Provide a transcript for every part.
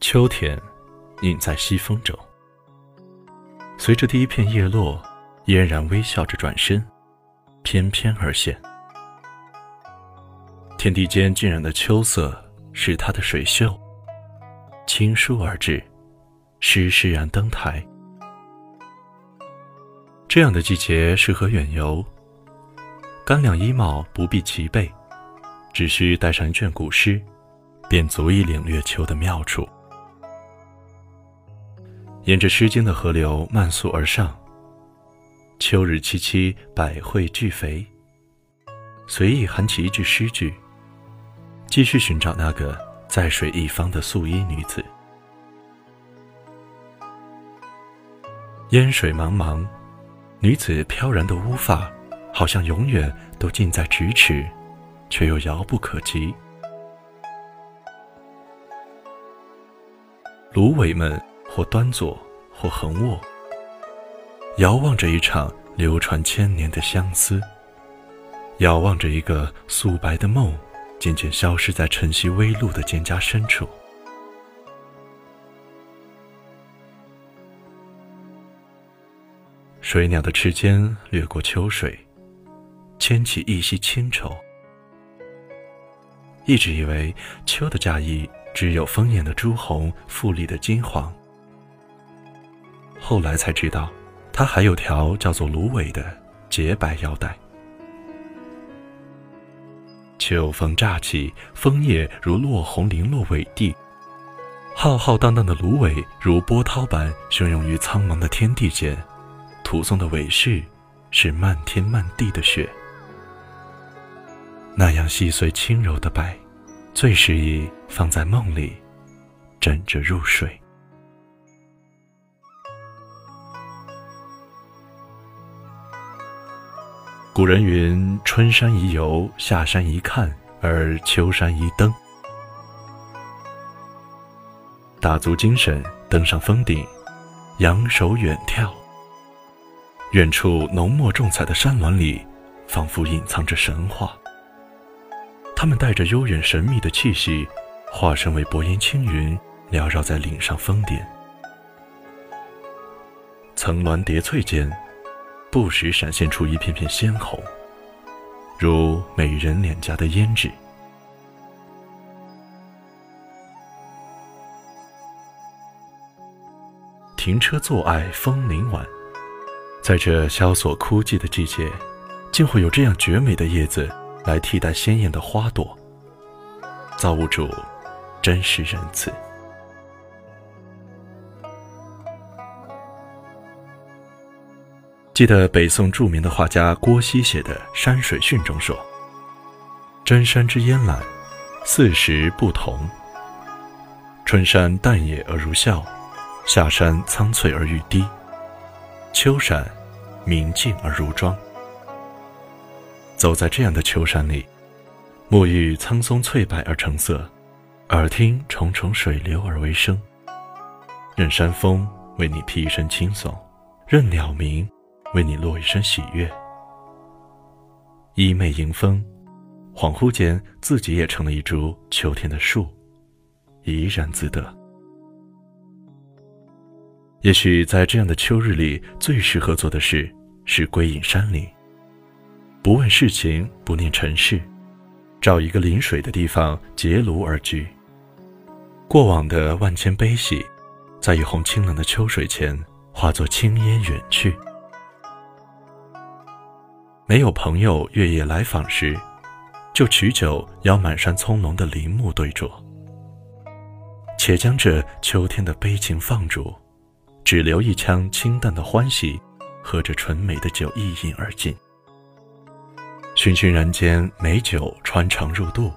秋天，隐在西风中。随着第一片叶落，嫣然微笑着转身，翩翩而现。天地间浸染的秋色，是他的水袖。轻舒而至，施施然登台。这样的季节适合远游。干粮衣帽不必齐备，只需带上一卷古诗，便足以领略秋的妙处。沿着《诗经》的河流漫溯而上。秋日凄凄，百卉俱肥。随意喊起一句诗句，继续寻找那个在水一方的素衣女子。烟水茫茫，女子飘然的乌发，好像永远都近在咫尺，却又遥不可及。芦苇们。或端坐，或横卧，遥望着一场流传千年的相思，遥望着一个素白的梦，渐渐消失在晨曦微露的蒹葭深处。水鸟的翅尖掠过秋水，牵起一袭清愁。一直以为秋的嫁衣只有丰艳的朱红，富丽的金黄。后来才知道，它还有条叫做芦苇的洁白腰带。秋风乍起，枫叶如落红零落尾地，浩浩荡荡的芦苇如波涛般汹涌于苍茫的天地间，吐送的尾饰是漫天漫地的雪。那样细碎轻柔的白，最适宜放在梦里，枕着入睡。古人云：“春山宜游，夏山宜看，而秋山宜登。”打足精神，登上峰顶，仰首远眺。远处浓墨重彩的山峦里，仿佛隐藏着神话。它们带着悠远神秘的气息，化身为薄烟轻云，缭绕在岭上峰顶。层峦叠翠间。不时闪现出一片片鲜红，如美人脸颊的胭脂。停车坐爱枫林晚，在这萧索枯寂的季节，竟会有这样绝美的叶子来替代鲜艳的花朵。造物主，真是仁慈。记得北宋著名的画家郭熙写的《山水训》中说：“真山之烟岚，四时不同。春山淡野而如笑，夏山苍翠而欲滴，秋山明净而如妆。”走在这样的秋山里，沐浴苍松翠柏而成色，耳听重重水流而为声，任山风为你披一身轻松，任鸟鸣。为你落一身喜悦，衣袂迎风，恍惚间自己也成了一株秋天的树，怡然自得。也许在这样的秋日里，最适合做的事是归隐山林，不问世情，不念尘世，找一个临水的地方结庐而居。过往的万千悲喜，在一泓清冷的秋水前，化作青烟远去。没有朋友月夜来访时，就取酒邀满山葱茏的林木对酌。且将这秋天的悲情放逐，只留一腔清淡的欢喜，和着纯美的酒一饮而尽。醺醺然间，美酒穿肠入肚，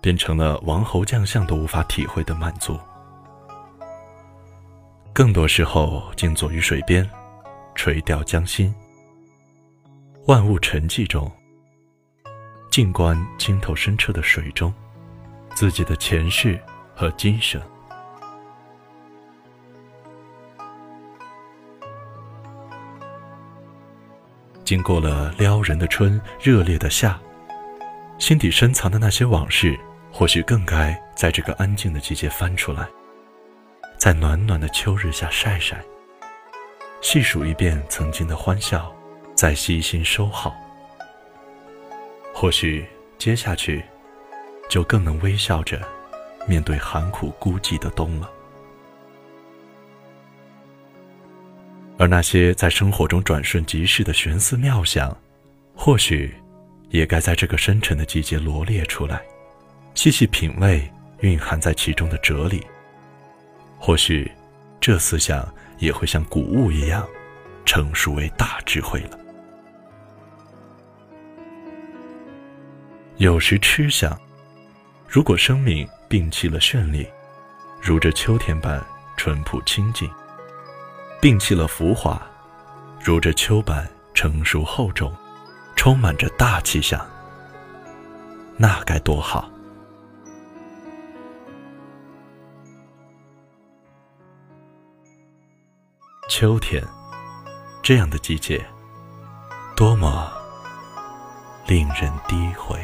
变成了王侯将相都无法体会的满足。更多时候，静坐于水边，垂钓江心。万物沉寂中，静观清透深澈的水中，自己的前世和今生。经过了撩人的春、热烈的夏，心底深藏的那些往事，或许更该在这个安静的季节翻出来，在暖暖的秋日下晒晒，细数一遍曾经的欢笑，再悉心收好。或许接下去，就更能微笑着面对寒苦孤寂的冬了。而那些在生活中转瞬即逝的玄思妙想，或许也该在这个深沉的季节罗列出来，细细品味蕴含在其中的哲理。或许，这思想也会像谷物一样，成熟为大智慧了。有时痴想，如果生命摒弃了绚丽，如这秋天般淳朴清静；摒弃了浮华，如这秋般成熟厚重，充满着大气象，那该多好！秋天，这样的季节，多么令人低回。